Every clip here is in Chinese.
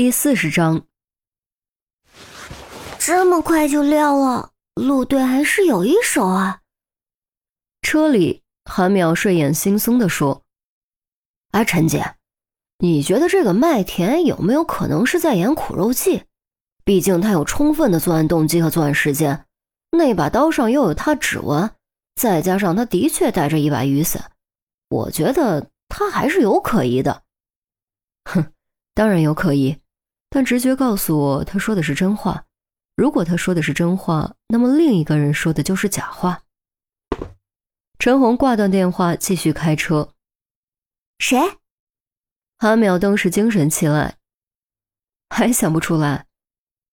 第四十章，这么快就撂了，陆队还是有一手啊。车里，韩淼睡眼惺忪地说：“哎，陈姐，你觉得这个麦田有没有可能是在演苦肉计？毕竟他有充分的作案动机和作案时间，那把刀上又有他指纹，再加上他的确带着一把雨伞，我觉得他还是有可疑的。”哼，当然有可疑。但直觉告诉我，他说的是真话。如果他说的是真话，那么另一个人说的就是假话。陈红挂断电话，继续开车。谁？韩淼登时精神起来，还想不出来。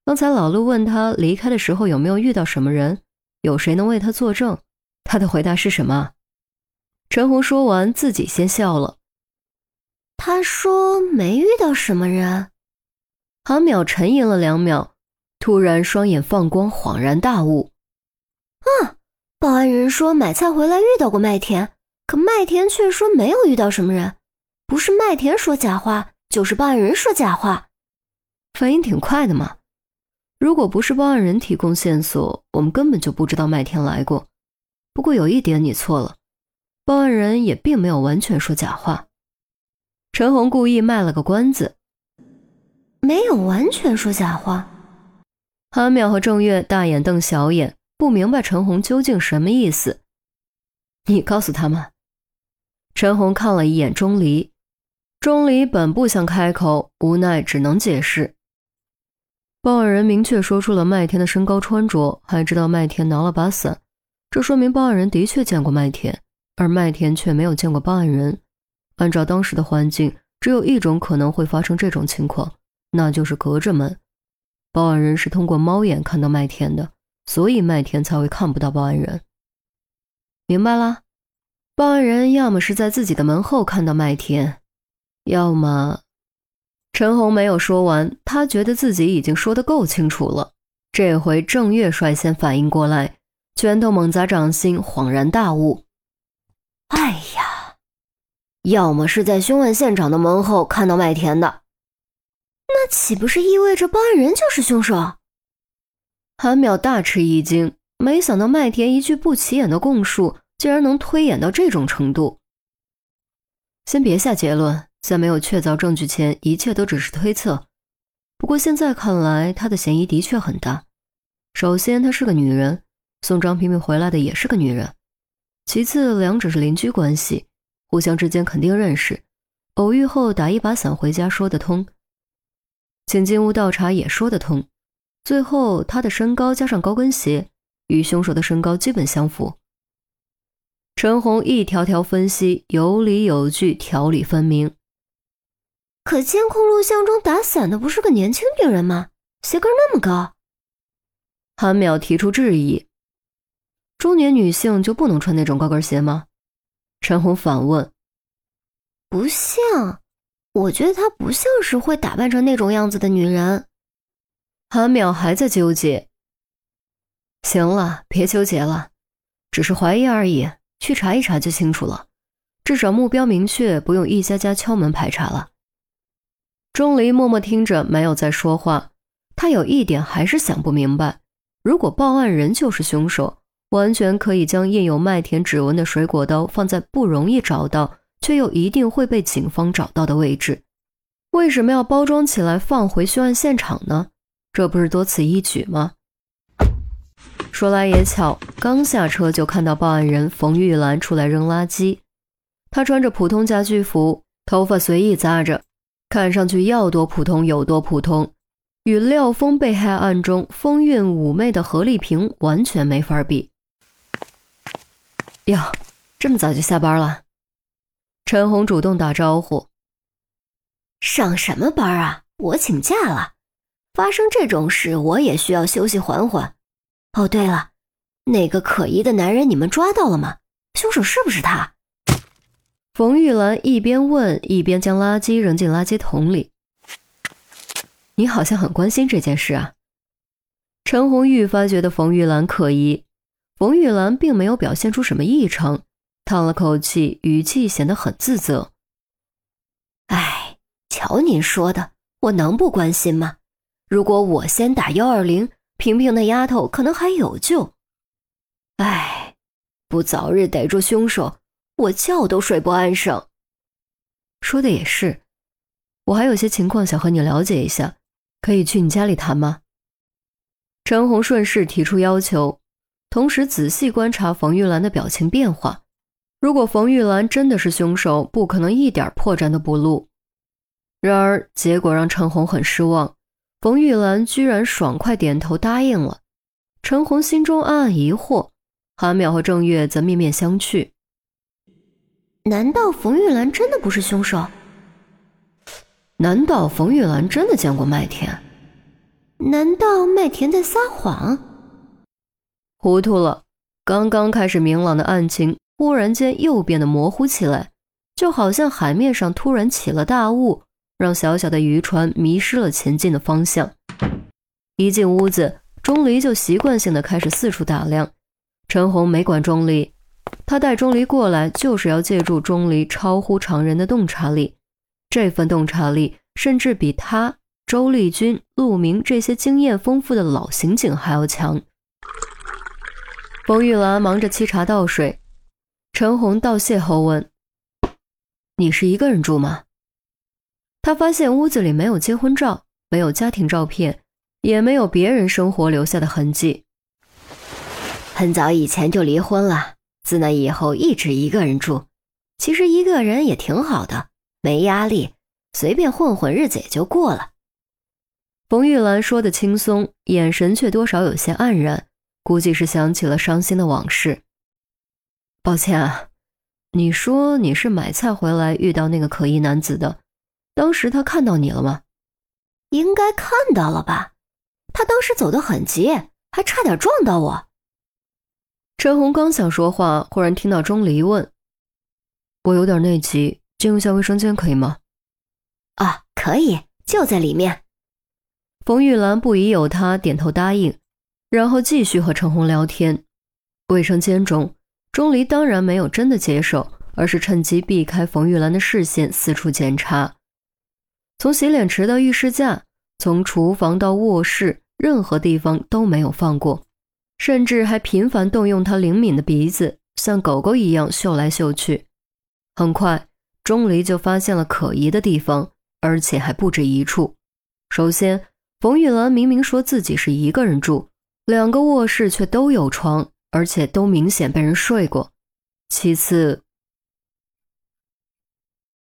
刚才老陆问他离开的时候有没有遇到什么人，有谁能为他作证？他的回答是什么？陈红说完，自己先笑了。他说没遇到什么人。韩淼沉吟了两秒，突然双眼放光，恍然大悟：“啊！报案人说买菜回来遇到过麦田，可麦田却说没有遇到什么人。不是麦田说假话，就是报案人说假话。反应挺快的嘛！如果不是报案人提供线索，我们根本就不知道麦田来过。不过有一点你错了，报案人也并没有完全说假话。”陈红故意卖了个关子。没有完全说假话。韩淼和郑月大眼瞪小眼，不明白陈红究竟什么意思。你告诉他们。陈红看了一眼钟离，钟离本不想开口，无奈只能解释。报案人明确说出了麦田的身高、穿着，还知道麦田拿了把伞，这说明报案人的确见过麦田，而麦田却没有见过报案人。按照当时的环境，只有一种可能会发生这种情况。那就是隔着门，报案人是通过猫眼看到麦田的，所以麦田才会看不到报案人。明白了，报案人要么是在自己的门后看到麦田，要么……陈红没有说完，他觉得自己已经说得够清楚了。这回郑月率先反应过来，拳头猛砸掌心，恍然大悟：“哎呀，要么是在凶案现场的门后看到麦田的。”那岂不是意味着报案人就是凶手？韩淼大吃一惊，没想到麦田一句不起眼的供述，竟然能推演到这种程度。先别下结论，在没有确凿证据前，一切都只是推测。不过现在看来，他的嫌疑的确很大。首先，她是个女人，送张萍萍回来的也是个女人。其次，两者是邻居关系，互相之间肯定认识，偶遇后打一把伞回家说得通。请进屋倒茶也说得通，最后他的身高加上高跟鞋，与凶手的身高基本相符。陈红一条条分析，有理有据，条理分明。可监控录像中打伞的不是个年轻女人吗？鞋跟那么高。韩淼提出质疑：中年女性就不能穿那种高跟鞋吗？陈红反问：不像。我觉得她不像是会打扮成那种样子的女人。韩淼还在纠结。行了，别纠结了，只是怀疑而已，去查一查就清楚了。至少目标明确，不用一家家敲门排查了。钟离默默听着，没有再说话。他有一点还是想不明白：如果报案人就是凶手，完全可以将印有麦田指纹的水果刀放在不容易找到。却又一定会被警方找到的位置，为什么要包装起来放回凶案现场呢？这不是多此一举吗？说来也巧，刚下车就看到报案人冯玉兰出来扔垃圾。她穿着普通家居服，头发随意扎着，看上去要多普通有多普通，与廖峰被害案中风韵妩媚的何丽萍完全没法比。哟，这么早就下班了？陈红主动打招呼：“上什么班啊？我请假了。发生这种事，我也需要休息缓缓。哦，对了，那个可疑的男人你们抓到了吗？凶手是不是他？”冯玉兰一边问，一边将垃圾扔进垃圾桶里。“你好像很关心这件事啊。”陈红愈发觉得冯玉兰可疑。冯玉兰并没有表现出什么异常。叹了口气，语气显得很自责。哎，瞧您说的，我能不关心吗？如果我先打幺二零，萍萍那丫头可能还有救。唉，不早日逮住凶手，我觉都睡不安生。说的也是，我还有些情况想和你了解一下，可以去你家里谈吗？陈红顺势提出要求，同时仔细观察冯玉兰的表情变化。如果冯玉兰真的是凶手，不可能一点破绽都不露。然而结果让陈红很失望，冯玉兰居然爽快点头答应了。陈红心中暗暗疑惑，韩淼和郑月则面面相觑。难道冯玉兰真的不是凶手？难道冯玉兰真的见过麦田？难道麦田在撒谎？糊涂了！刚刚开始明朗的案情，忽然间又变得模糊起来，就好像海面上突然起了大雾，让小小的渔船迷失了前进的方向。一进屋子，钟离就习惯性的开始四处打量。陈红没管钟离，他带钟离过来就是要借助钟离超乎常人的洞察力，这份洞察力甚至比他。周丽君、陆明这些经验丰富的老刑警还要强。冯玉兰忙着沏茶倒水，陈红道谢后问：“你是一个人住吗？”他发现屋子里没有结婚照，没有家庭照片，也没有别人生活留下的痕迹。很早以前就离婚了，自那以后一直一个人住。其实一个人也挺好的，没压力，随便混混日子也就过了。冯玉兰说的轻松，眼神却多少有些黯然，估计是想起了伤心的往事。抱歉啊，你说你是买菜回来遇到那个可疑男子的，当时他看到你了吗？应该看到了吧，他当时走得很急，还差点撞到我。陈红刚想说话，忽然听到钟离问：“我有点内急，借用下卫生间可以吗？”“啊，可以，就在里面。”冯玉兰不疑有他，点头答应，然后继续和陈红聊天。卫生间中，钟离当然没有真的接手，而是趁机避开冯玉兰的视线，四处检查。从洗脸池到浴室架，从厨房到卧室，任何地方都没有放过，甚至还频繁动用他灵敏的鼻子，像狗狗一样嗅来嗅去。很快，钟离就发现了可疑的地方，而且还不止一处。首先，冯玉兰明明说自己是一个人住，两个卧室却都有床，而且都明显被人睡过。其次，